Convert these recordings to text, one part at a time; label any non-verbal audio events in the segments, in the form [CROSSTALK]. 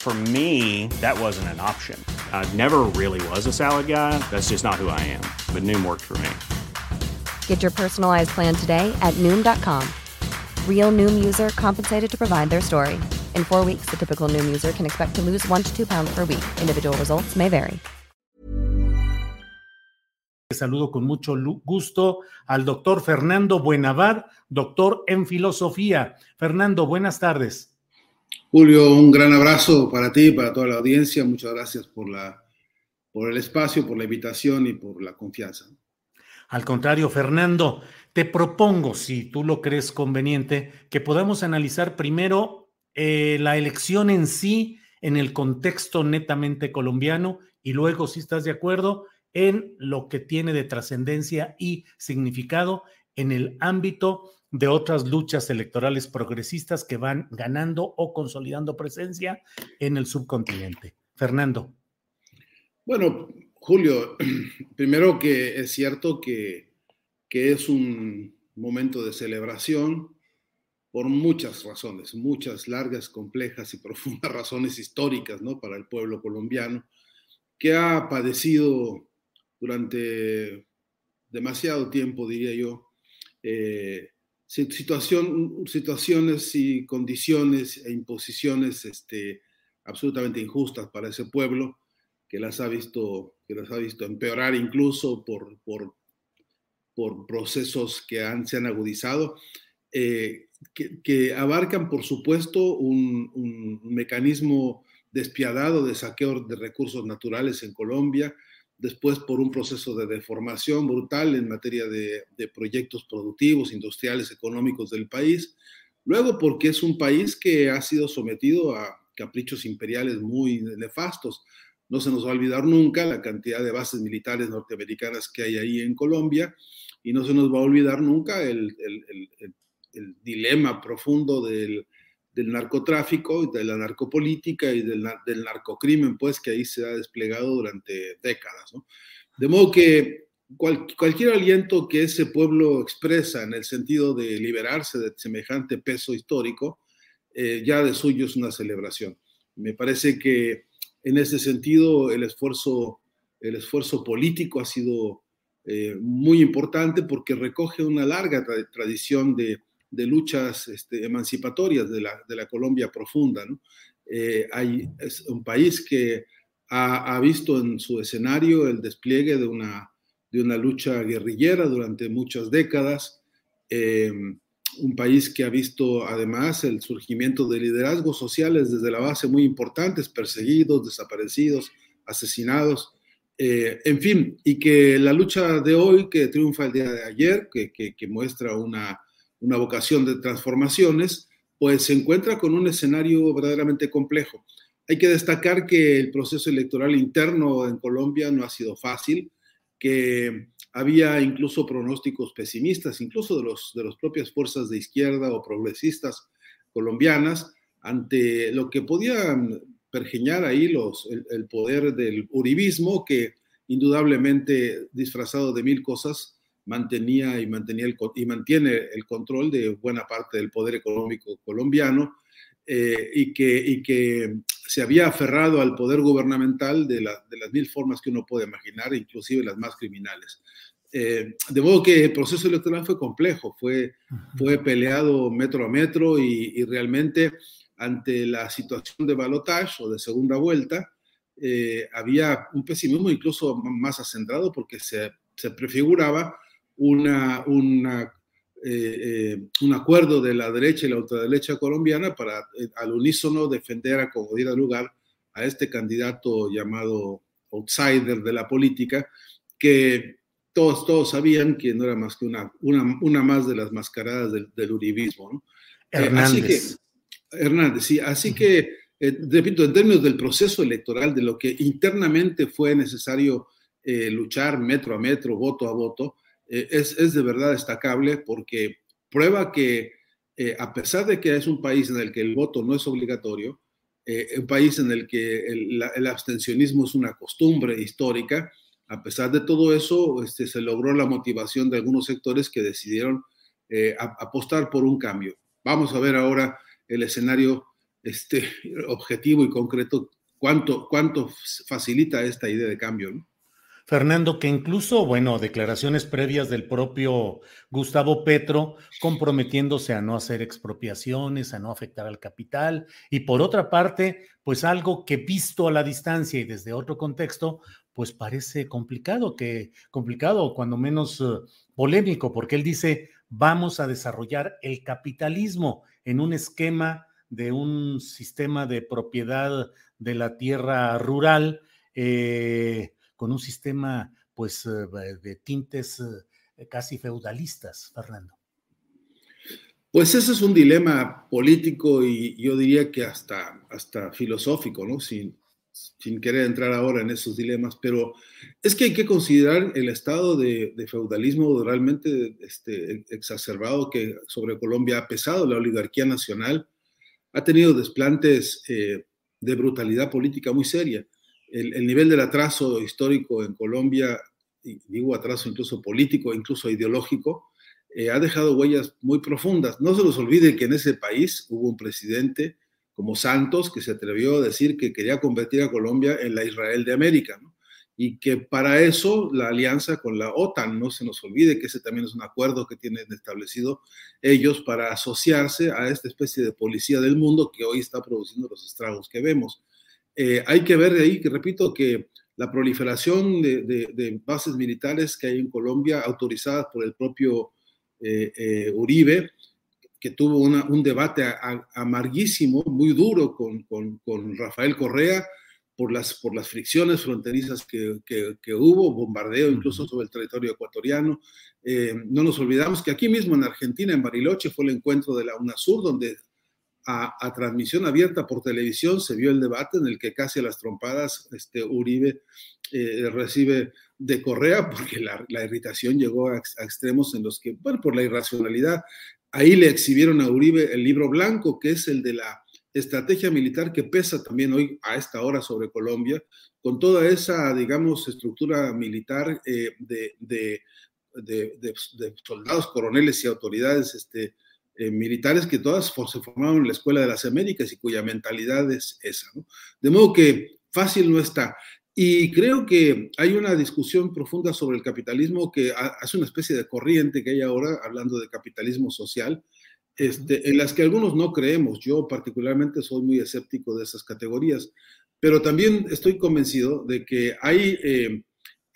For me, that wasn't an option. I never really was a salad guy. That's just not who I am. But Noom worked for me. Get your personalized plan today at Noom.com. Real Noom user compensated to provide their story. In four weeks, the typical Noom user can expect to lose one to two pounds per week. Individual results may vary. Saludo con mucho gusto al doctor Fernando Buenavar, doctor en filosofía. Fernando, buenas tardes. Julio, un gran abrazo para ti para toda la audiencia. Muchas gracias por el espacio, por la invitación y por la confianza. Al contrario, Fernando, te propongo, si tú lo crees conveniente, que podamos analizar primero eh, la elección en sí, en el contexto netamente colombiano, y luego, si estás de acuerdo, en lo que tiene de trascendencia y significado en el ámbito de otras luchas electorales progresistas que van ganando o consolidando presencia en el subcontinente. Fernando. Bueno, Julio, [CLEARS THROAT] primero que es cierto que, que es un momento de celebración por muchas razones, muchas largas, complejas y profundas [LAUGHS] razones históricas ¿no? para el pueblo colombiano, que ha padecido durante demasiado tiempo, diría yo, eh, situación, situaciones y condiciones e imposiciones este, absolutamente injustas para ese pueblo, que las ha visto, que las ha visto empeorar incluso por, por, por procesos que se han agudizado, eh, que, que, abarcan, por supuesto, un, un mecanismo despiadado de saqueo de recursos naturales en Colombia, después por un proceso de deformación brutal en materia de, proyectos productivos, industriales, económicos del país, luego porque es un país que ha sido sometido a caprichos imperiales muy nefastos. No se nos va a olvidar nunca la cantidad de bases militares norteamericanas que hay ahí en Colombia y no se nos va a olvidar nunca el dilema profundo del, del narcotráfico, de la narcopolítica y del, narcocrimen, pues, que ahí se ha desplegado durante décadas. De modo que cualquier aliento que ese pueblo expresa en el sentido de liberarse de semejante peso histórico, eh, ya de suyo es una celebración. Me parece que en ese sentido el esfuerzo, el esfuerzo político ha sido eh, muy importante porque recoge una larga tradición de de luchas este, emancipatorias de la, de la, Colombia profunda. Eh, hay, es un país que ha, ha, visto en su escenario el despliegue de una, de una lucha guerrillera durante muchas décadas, eh, un país que ha visto además el surgimiento de liderazgos sociales desde la base muy importantes, perseguidos, desaparecidos, asesinados. Eh, en fin, y que la lucha de hoy, que triunfa el día de ayer, que, que muestra una, una vocación de transformaciones, pues se encuentra con un escenario verdaderamente complejo. Hay que destacar que el proceso electoral interno en Colombia no ha sido fácil, que había incluso pronósticos pesimistas, incluso de, los, de las propias fuerzas de izquierda o progresistas colombianas, ante lo que podían pergeñar ahí el poder del uribismo, que indudablemente disfrazado de mil cosas, mantenía y, mantenía el, y mantiene el control de buena parte del poder económico colombiano eh, y, que, y que se había aferrado al poder gubernamental de, la, de, las mil formas que uno puede imaginar, inclusive las más criminales. Eh, de modo que el proceso electoral fue complejo, fue, fue peleado metro a metro y, y realmente ante la situación de balotage o de segunda vuelta, eh, había un pesimismo incluso más acendrado porque se, se prefiguraba una, una eh, un acuerdo de la derecha y la ultraderecha colombiana para al unísono defender a como diera lugar a este candidato llamado outsider de la política, que todos, todos sabían que no era más que una, una, una más de las mascaradas del, del uribismo. ¿no? Hernández. así que, Hernández, sí, así que, eh, repito, en términos del proceso electoral, de lo que internamente fue necesario eh, luchar metro a metro, voto a voto, eh, es, es, de verdad destacable porque prueba que a pesar de que es un país en el que el voto no es obligatorio, un país en el que el, el, abstencionismo es una costumbre histórica, a pesar de todo eso, este, se logró la motivación de algunos sectores que decidieron eh, apostar por un cambio. Vamos a ver ahora el escenario este, [LAUGHS] objetivo y concreto, cuánto, cuánto facilita esta idea de cambio. Fernando, que incluso, bueno, declaraciones previas del propio Gustavo Petro comprometiéndose a no hacer expropiaciones, a no afectar al capital, y por otra parte, pues algo que visto a la distancia y desde otro contexto, pues parece complicado, que complicado, cuando menos uh, polémico, porque él dice, vamos a desarrollar el capitalismo en un esquema de un sistema de propiedad de la tierra rural, eh, con un sistema pues eh, de tintes eh, casi feudalistas, Fernando. Pues ese es un dilema político y yo diría que hasta, hasta filosófico, ¿no? Sin, sin querer entrar ahora en esos dilemas, pero es que hay que considerar el estado de, feudalismo realmente este, exacerbado que sobre Colombia ha pesado. La oligarquía nacional ha tenido desplantes eh, de brutalidad política muy seria. El, el, nivel del atraso histórico en Colombia, digo atraso incluso político, incluso ideológico, eh, ha dejado huellas muy profundas. No se nos olvide que en ese país hubo un presidente como Santos, que se atrevió a decir que quería convertir a Colombia en la Israel de América, y que para eso la alianza con la OTAN, no se nos olvide que ese también es un acuerdo que tienen establecido ellos para asociarse a esta especie de policía del mundo que hoy está produciendo los estragos que vemos. Eh, hay que ver de ahí, que repito, que la proliferación de, de, de, bases militares que hay en Colombia, autorizadas por el propio eh, eh, Uribe, que tuvo una, un debate amarguísimo, muy duro con, con, con, Rafael Correa por las, por las fricciones fronterizas que, que, que hubo, bombardeo incluso sobre el territorio ecuatoriano. Eh, no nos olvidamos que aquí mismo en Argentina, en Bariloche, fue el encuentro de la UNASUR, donde a, transmisión abierta por televisión se vio el debate en el que casi a las trompadas este, Uribe eh, recibe de Correa porque la, irritación llegó a, extremos en los que, bueno, por la irracionalidad Ahí le exhibieron a Uribe el libro blanco, que es el de la estrategia militar que pesa también hoy a esta hora sobre Colombia, con toda esa, digamos, estructura militar eh, de, de, soldados, coroneles y autoridades este, eh, militares que todas se formaron en la Escuela de las Américas y cuya mentalidad es esa. ¿no? De modo que fácil no está. Y creo que hay una discusión profunda sobre el capitalismo que hace una especie de corriente que hay ahora, hablando de capitalismo social, este, en las que algunos no creemos. Yo particularmente soy muy escéptico de esas categorías, pero también estoy convencido de que hay, eh,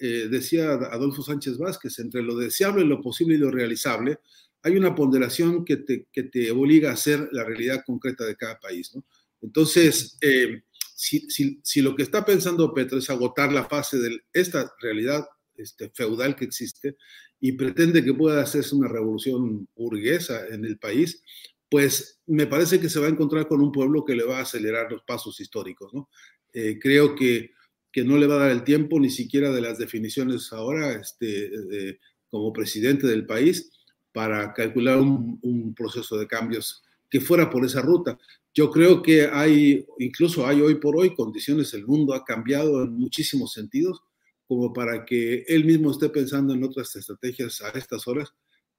eh, decía Adolfo Sánchez Vázquez, entre lo deseable, lo posible y lo realizable, hay una ponderación que te, que te obliga a hacer la realidad concreta de cada país. ¿no? Entonces, eh, si, si, si, lo que está pensando Petro es agotar la fase de esta realidad este, feudal que existe y pretende que pueda hacerse una revolución burguesa en el país, pues me parece que se va a encontrar con un pueblo que le va a acelerar los pasos históricos. ¿no? Eh, creo que, que, no le va a dar el tiempo ni siquiera de las definiciones ahora este, de, como presidente del país para calcular un, un proceso de cambios que fuera por esa ruta. Yo creo que hay, incluso hay hoy por hoy condiciones, el mundo ha cambiado en muchísimos sentidos, como para que él mismo esté pensando en otras estrategias a estas horas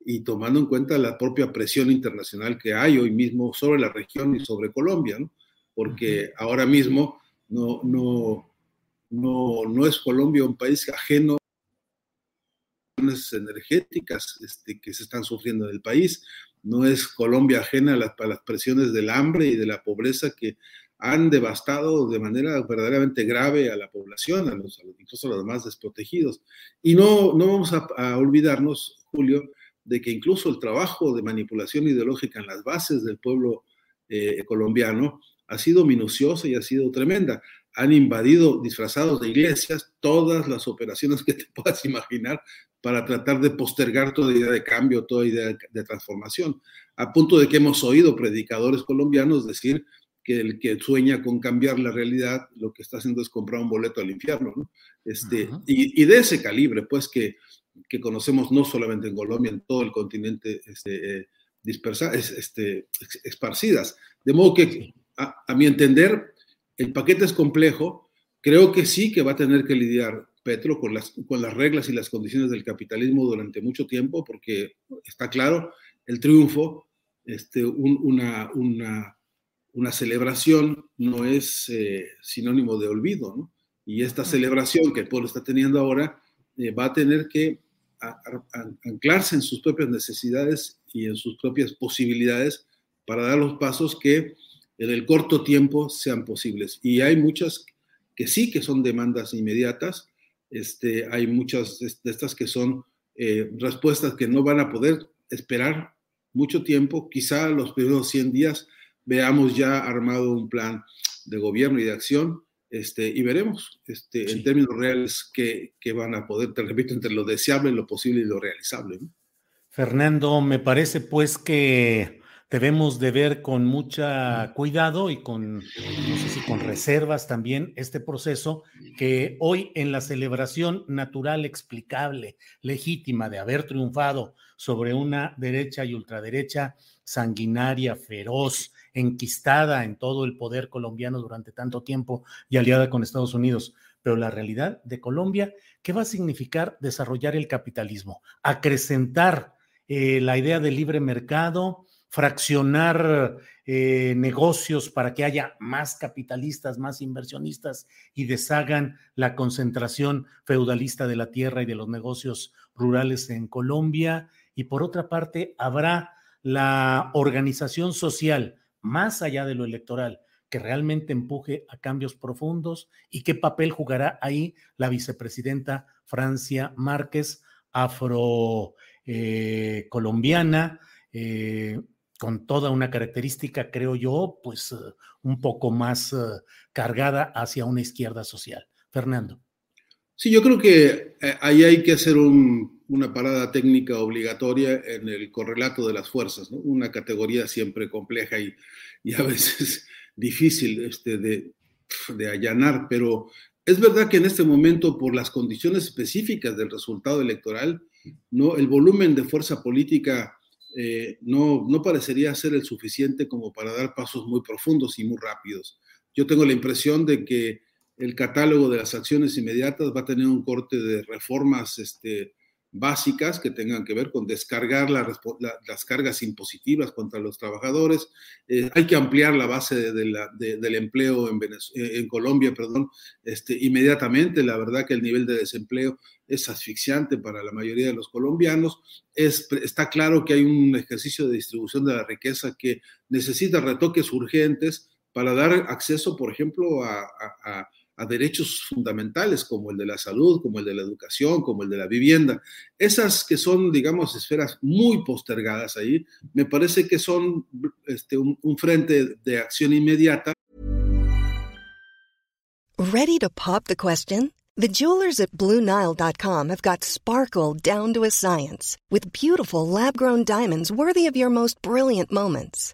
y tomando en cuenta la propia presión internacional que hay hoy mismo sobre la región y sobre Colombia, ¿no? Porque ahora mismo no, no, no, no es Colombia un país ajeno energéticas este, que se están sufriendo en el país no es Colombia ajena a las, a las, presiones del hambre y de la pobreza que han devastado de manera verdaderamente grave a la población, los, incluso a los más desprotegidos. Y no, no vamos a, olvidarnos, Julio, de que incluso el trabajo de manipulación ideológica en las bases del pueblo eh, colombiano ha sido minuciosa y ha sido tremenda. Han invadido disfrazados de iglesias todas las operaciones que te [LAUGHS] puedas imaginar para tratar de postergar toda idea de cambio, toda idea de transformación, a punto de que hemos oído predicadores colombianos decir que el que sueña con cambiar la realidad, lo que está haciendo es comprar un boleto al infierno, ¿no? Este, y, de ese calibre, pues, que, que, conocemos no solamente en Colombia, en todo el continente este, eh, este, esparcidas. De modo que, a, mi entender, el paquete es complejo. Creo que sí que va a tener que lidiar Petro con las, con las reglas y las condiciones del capitalismo durante mucho tiempo, porque está claro, el triunfo, este, una, una una celebración no es eh, sinónimo de olvido, ¿no? Y esta celebración que el pueblo está teniendo ahora eh, va a tener que anclarse en sus propias necesidades y en sus propias posibilidades para dar los pasos que en el corto tiempo sean posibles. Y hay muchas que sí que son demandas inmediatas, este, hay muchas de estas que son eh, respuestas que no van a poder esperar mucho tiempo, quizá los primeros 100 días veamos ya armado un plan de gobierno y de acción este, y veremos este, en términos reales qué, van a poder, te repito, entre lo deseable, lo posible y lo realizable. Fernando, me parece pues que debemos de ver con mucha cuidado y con, no sé si con reservas también este proceso que hoy en la celebración natural, explicable, legítima de haber triunfado sobre una derecha y ultraderecha sanguinaria, feroz, enquistada en todo el poder colombiano durante tanto tiempo y aliada con Estados Unidos. Pero la realidad de Colombia, ¿qué va a significar desarrollar el capitalismo? Acrecentar eh, la idea de libre mercado, fraccionar eh, negocios para que haya más capitalistas, más inversionistas y deshagan la concentración feudalista de la tierra y de los negocios rurales en Colombia. Y por otra parte, habrá la organización social más allá de lo electoral, que realmente empuje a cambios profundos y qué papel jugará ahí la vicepresidenta Francia Márquez, afro eh, eh, con toda una característica, creo yo, pues eh, un poco más cargada hacia una izquierda social. Fernando. Sí, yo creo que ahí hay que hacer una parada técnica obligatoria en el correlato de las fuerzas, una categoría siempre compleja y, a veces [LAUGHS] difícil este, de, allanar, pero es verdad que en este momento, por las condiciones específicas del resultado electoral, ¿no? el volumen de fuerza política eh, no, no parecería ser el suficiente como para dar pasos muy profundos y muy rápidos. Yo tengo la impresión de que el catálogo de las acciones inmediatas va a tener un corte de reformas este, básicas que tengan que ver con descargar las cargas impositivas contra los trabajadores. Eh, hay que ampliar la base del empleo en, eh, en, Colombia, perdón, este, inmediatamente. La verdad que el nivel de desempleo es asfixiante para la mayoría de los colombianos. Es, está claro que hay un ejercicio de distribución de la riqueza que necesita retoques urgentes para dar acceso, por ejemplo, a a derechos fundamentales como el de la salud, como el de la educación, como el de la vivienda. Esas que son, digamos, esferas muy postergadas ahí, me parece que son este, un, un frente de acción inmediata. Ready to pop the question? The jewelers at BlueNile.com have got sparkle down to a science with beautiful lab-grown diamonds worthy of your most brilliant moments.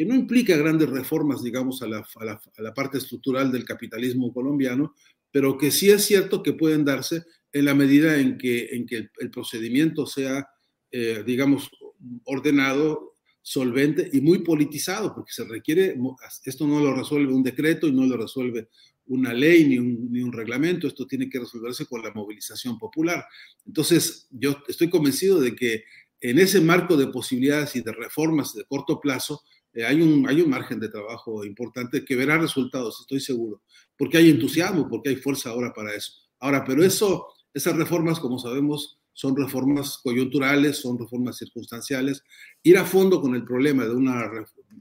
Que no implica grandes reformas, digamos, a la, parte estructural del capitalismo colombiano, pero que sí es cierto que pueden darse en la medida en que, el procedimiento sea, eh, digamos, ordenado, solvente y muy politizado, porque se requiere, esto no lo resuelve un decreto y no lo resuelve una ley ni un, ni un, reglamento, esto tiene que resolverse con la movilización popular. Entonces, yo estoy convencido de que en ese marco de posibilidades y de reformas de corto plazo, eh, hay, un, hay un margen de trabajo importante que verá resultados, estoy seguro, porque hay entusiasmo, porque hay fuerza ahora para eso. Ahora, pero eso, esas reformas, como sabemos, son reformas coyunturales, son reformas circunstanciales. Ir a fondo con el problema de una,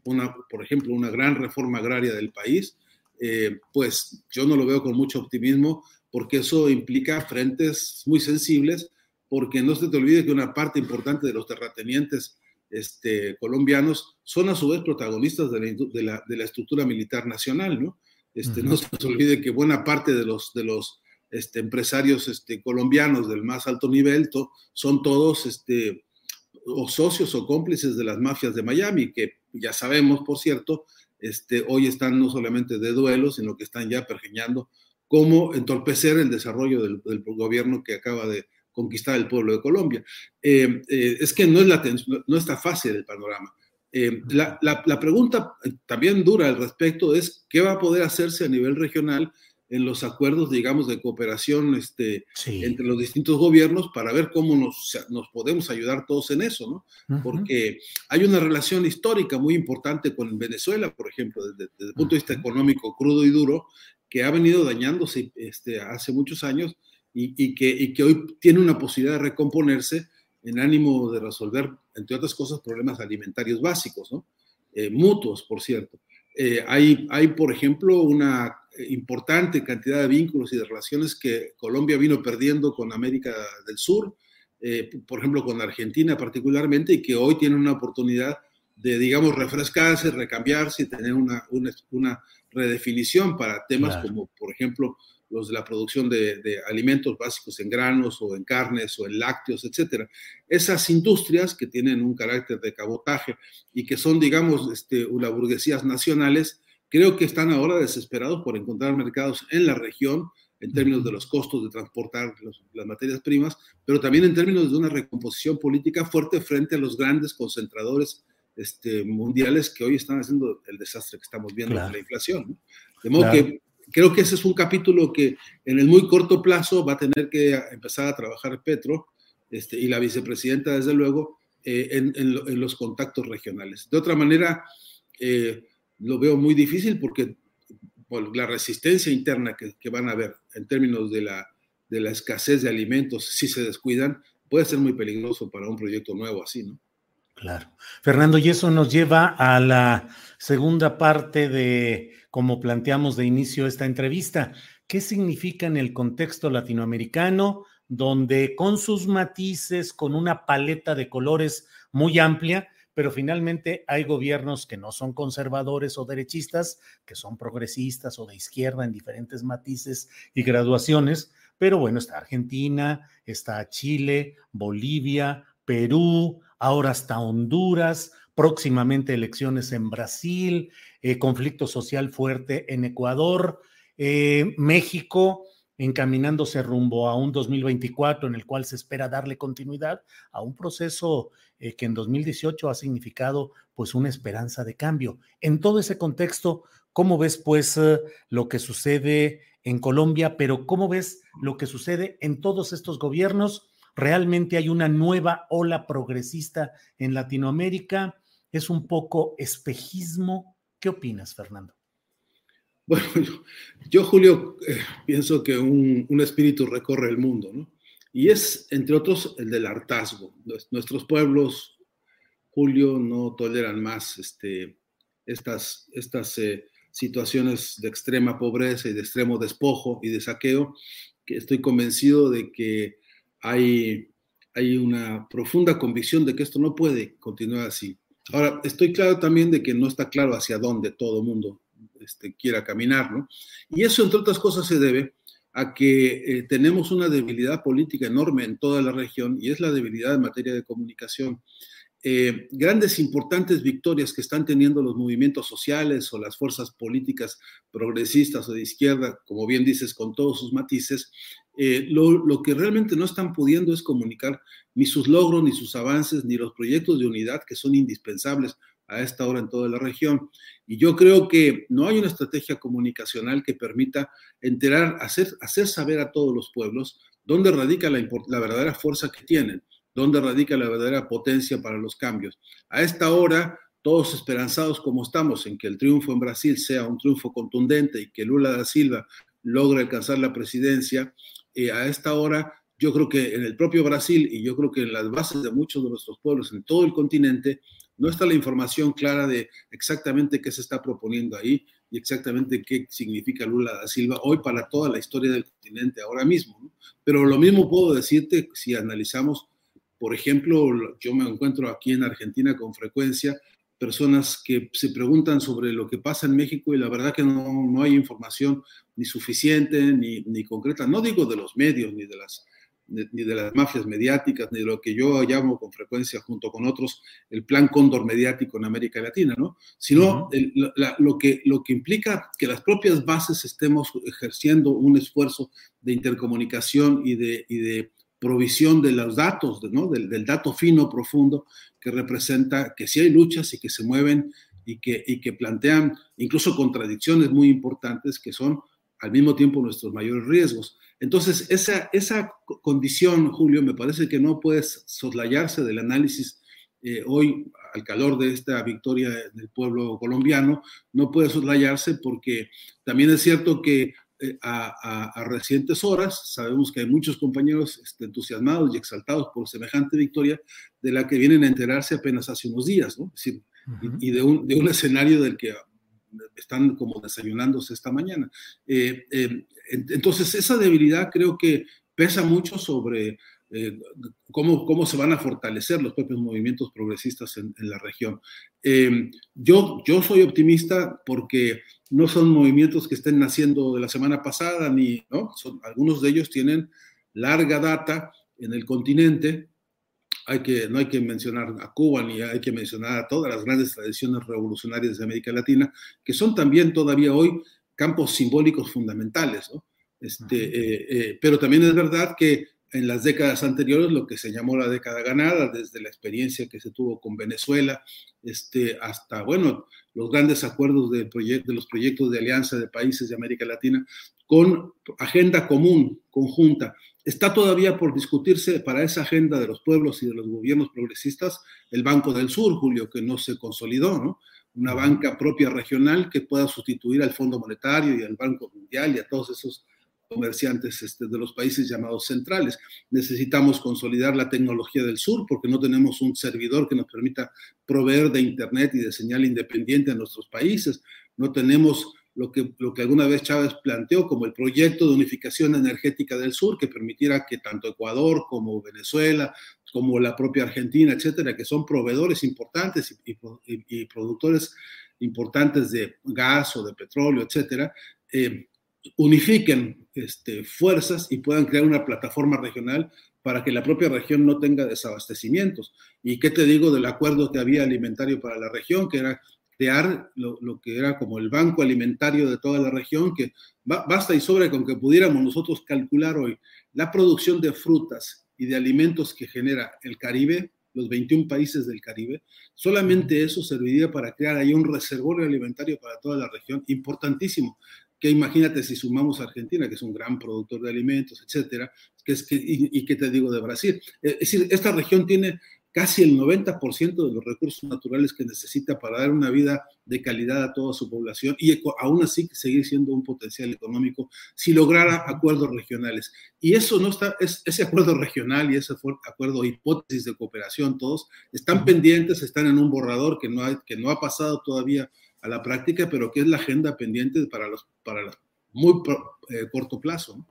una por ejemplo, una gran reforma agraria del país, eh, pues yo no lo veo con mucho optimismo, porque eso implica frentes muy sensibles, porque no se te olvide que una parte importante de los terratenientes este, colombianos son a su vez protagonistas de la, de la, de la estructura militar nacional, ¿no? Este, uh -huh. No se nos olvide que buena parte de los, de los este, empresarios este, colombianos del más alto nivel to, son todos este, o socios o cómplices de las mafias de Miami, que ya sabemos, por cierto, este, hoy están no solamente de duelo, sino que están ya pergeñando cómo entorpecer el desarrollo del, del gobierno que acaba de, conquistar el pueblo de Colombia. Eh, eh, es que no, es la, no está fácil el panorama. Eh, la, la, la, pregunta también dura al respecto es qué va a poder hacerse a nivel regional en los acuerdos, digamos, de cooperación este, sí. entre los distintos gobiernos para ver cómo nos, nos podemos ayudar todos en eso, ¿no? Uh -huh. Porque hay una relación histórica muy importante con Venezuela, por ejemplo, desde, desde el punto de vista económico crudo y duro, que ha venido dañándose este, hace muchos años y, y, que, y, que, hoy tiene una posibilidad de recomponerse en ánimo de resolver, entre otras cosas, problemas alimentarios básicos, ¿no? Eh, mutuos, por cierto. Eh, hay, hay, por ejemplo, una importante cantidad de vínculos y de relaciones que Colombia vino perdiendo con América del Sur, eh, por ejemplo, con Argentina particularmente, y que hoy tiene una oportunidad de, digamos, refrescarse, recambiarse y tener una, una, una redefinición para temas claro. como, por ejemplo, los de la producción de, de, alimentos básicos en granos o en carnes o en lácteos, etcétera. Esas industrias que tienen un carácter de cabotaje y que son, digamos, este, una burguesías nacionales, creo que están ahora desesperados por encontrar mercados en la región en términos de los costos de transportar los, las materias primas, pero también en términos de una recomposición política fuerte frente a los grandes concentradores este, mundiales que hoy están haciendo el desastre que estamos viendo claro. con la inflación. ¿no? De modo claro. que creo que ese es un capítulo que en el muy corto plazo va a tener que empezar a trabajar Petro este, y la vicepresidenta, desde luego, eh, en, en, en, los contactos regionales. De otra manera, eh, lo veo muy difícil porque bueno, la resistencia interna que, que, van a haber en términos de la, de la escasez de alimentos, si se descuidan, puede ser muy peligroso para un proyecto nuevo así, ¿no? Claro. Fernando, y eso nos lleva a la segunda parte de como planteamos de inicio esta entrevista. ¿Qué significa en el contexto latinoamericano, donde con sus matices, con una paleta de colores muy amplia, pero finalmente hay gobiernos que no son conservadores o derechistas, que son progresistas o de izquierda en diferentes matices y graduaciones, pero bueno, está Argentina, está Chile, Bolivia, Perú, ahora hasta Honduras, próximamente elecciones en Brasil, eh, conflicto social fuerte en Ecuador, eh, México encaminándose rumbo a un 2024 en el cual se espera darle continuidad a un proceso eh, que en 2018 ha significado pues una esperanza de cambio. En todo ese contexto, ¿cómo ves pues lo que sucede en Colombia, pero cómo ves lo que sucede en todos estos gobiernos? ¿Realmente hay una nueva ola progresista en Latinoamérica? ¿Es un poco espejismo? ¿Qué opinas, Fernando? Bueno, [LAUGHS] yo, Julio, eh, pienso que un, un, espíritu recorre el mundo, ¿no? Y es, entre otros, el del hartazgo. Nuestros pueblos, Julio, no toleran más este, estas, estas eh, situaciones de extrema pobreza y de extremo despojo y de saqueo, que estoy convencido de que hay, hay una profunda convicción de que esto no puede continuar así. Ahora, estoy claro también de que no está claro hacia dónde todo mundo este, quiera caminar, ¿no? Y eso, entre otras cosas, se debe a que eh, tenemos una debilidad política enorme en toda la región y es la debilidad en materia de comunicación. Eh, grandes importantes victorias que están teniendo los movimientos sociales o las fuerzas políticas progresistas o de izquierda, como bien dices, con todos sus matices, eh, lo, que realmente no están pudiendo es comunicar ni sus logros, ni sus avances, ni los proyectos de unidad que son indispensables a esta hora en toda la región. Y yo creo que no hay una estrategia comunicacional que permita enterar, hacer, hacer saber a todos los pueblos dónde radica la, la verdadera fuerza que tienen dónde radica la verdadera potencia para los cambios. A esta hora, todos esperanzados como estamos en que el triunfo en Brasil sea un triunfo contundente y que Lula da Silva logre alcanzar la presidencia, eh, a esta hora yo creo que en el propio Brasil y yo creo que en las bases de muchos de nuestros pueblos en todo el continente no está la información clara de exactamente qué se está proponiendo ahí y exactamente qué significa Lula da Silva hoy para toda la historia del continente ahora mismo. Pero lo mismo puedo decirte si analizamos por ejemplo, yo me encuentro aquí en Argentina con frecuencia personas que se preguntan sobre lo que pasa en México y la verdad que no, no hay información ni suficiente ni, ni, concreta, no digo de los medios ni de, las, ni de las mafias mediáticas, ni de lo que yo llamo con frecuencia junto con otros el plan cóndor mediático en América Latina, ¿no? Sino el, la, lo, que, lo que implica que las propias bases estemos ejerciendo un esfuerzo de intercomunicación y de, y de provisión de los datos, ¿no? del, del, dato fino, profundo, que representa que sí hay luchas y que se mueven y que, y que plantean incluso contradicciones muy importantes que son al mismo tiempo nuestros mayores riesgos. Entonces, esa, esa condición, Julio, me parece que no puede soslayarse del análisis eh, hoy, al calor de esta victoria del pueblo colombiano, no puede soslayarse porque también es cierto que eh, a, a, recientes horas. Sabemos que hay muchos compañeros este, entusiasmados y exaltados por semejante victoria, de la que vienen a enterarse apenas hace unos días, ¿no? Es decir, uh -huh. y, y de, un, de, un, escenario del que están como desayunándose esta mañana. Eh, eh, entonces, esa debilidad creo que pesa mucho sobre eh, cómo, cómo se van a fortalecer los propios movimientos progresistas en, en la región. Eh, yo, yo soy optimista porque no son movimientos que estén naciendo de la semana pasada, ni, ¿no? Son, algunos de ellos tienen larga data en el continente. Hay que, no hay que mencionar a Cuba ni hay que mencionar a todas las grandes tradiciones revolucionarias de América Latina, que son también todavía hoy campos simbólicos fundamentales. ¿no? Este, eh, eh, pero también es verdad que en las décadas anteriores, lo que se llamó la década ganada, desde la experiencia que se tuvo con Venezuela, este, hasta, bueno, los grandes acuerdos de, de los proyectos de alianza de países de América Latina, con agenda común, conjunta. Está todavía por discutirse para esa agenda de los pueblos y de los gobiernos progresistas el Banco del Sur, Julio, que no se consolidó, ¿no? Una banca propia regional que pueda sustituir al Fondo Monetario y al Banco Mundial y a todos esos comerciantes este, de los países llamados centrales. Necesitamos consolidar la tecnología del sur porque no tenemos un servidor que nos permita proveer de Internet y de señal independiente a nuestros países. No tenemos lo que, lo que alguna vez Chávez planteó como el proyecto de unificación energética del sur que permitiera que tanto Ecuador como Venezuela, como la propia Argentina, etcétera, que son proveedores importantes y, y, y productores importantes de gas o de petróleo, etcétera, eh, unifiquen este, fuerzas y puedan crear una plataforma regional para que la propia región no tenga desabastecimientos. ¿Y qué te digo del acuerdo que había alimentario para la región, que era crear lo, lo que era como el banco alimentario de toda la región, que ba basta y sobra con que pudiéramos nosotros calcular hoy la producción de frutas y de alimentos que genera el Caribe, los 21 países del Caribe, solamente eso serviría para crear ahí un reservorio alimentario para toda la región importantísimo que imagínate si sumamos a Argentina, que es un gran productor de alimentos, etcétera, que es que, y, y qué te digo de Brasil. Es decir, esta región tiene casi el 90% de los recursos naturales que necesita para dar una vida de calidad a toda su población y aún así seguir siendo un potencial económico si lograra acuerdos regionales. Y eso no está, es, ese acuerdo regional y ese acuerdo hipótesis de cooperación, todos están pendientes, están en un borrador que no, ha, que no ha pasado todavía a la práctica, pero que es la agenda pendiente para los para los muy eh, corto plazo.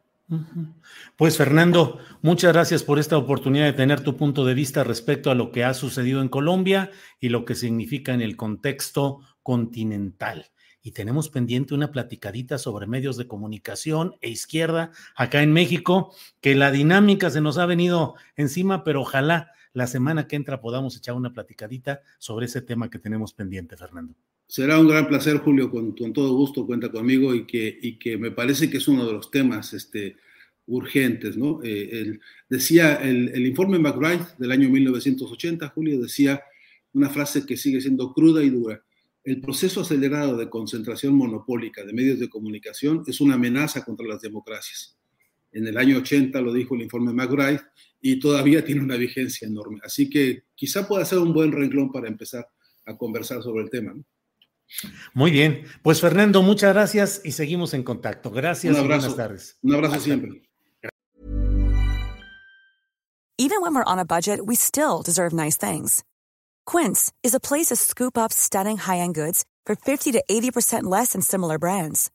Pues Fernando, muchas gracias por esta oportunidad de tener tu punto de vista respecto a lo que ha sucedido en Colombia y lo que significa en el contexto continental. Y tenemos pendiente una platicadita sobre medios de comunicación e izquierda acá en México, que la dinámica se nos ha venido encima, pero ojalá la semana que entra podamos echar una platicadita sobre ese tema que tenemos pendiente, Fernando. Será un gran placer, Julio, con, todo gusto cuenta conmigo y que, y que me parece que es uno de los temas este, urgentes, ¿no? Eh, decía el, informe McBride del año 1980, Julio, decía una frase que sigue siendo cruda y dura. El proceso acelerado de concentración monopólica de medios de comunicación es una amenaza contra las democracias. En el año 80 lo dijo el informe McBride y todavía tiene una vigencia enorme. Así que quizá pueda ser un buen renglón para empezar a conversar sobre el tema. ¿no? Muy bien, pues Fernando, muchas gracias y seguimos en contacto. Gracias Un abrazo. buenas tardes. Un abrazo siempre. Even when we're on a budget, we still deserve nice things. Quince is a place to scoop up stunning high-end goods for 50 to 80% less than similar brands.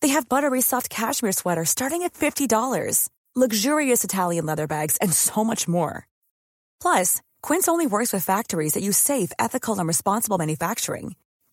They have buttery soft cashmere sweaters starting at $50, luxurious Italian leather bags, and so much more. Plus, Quince only works with factories that use safe, ethical, and responsible manufacturing.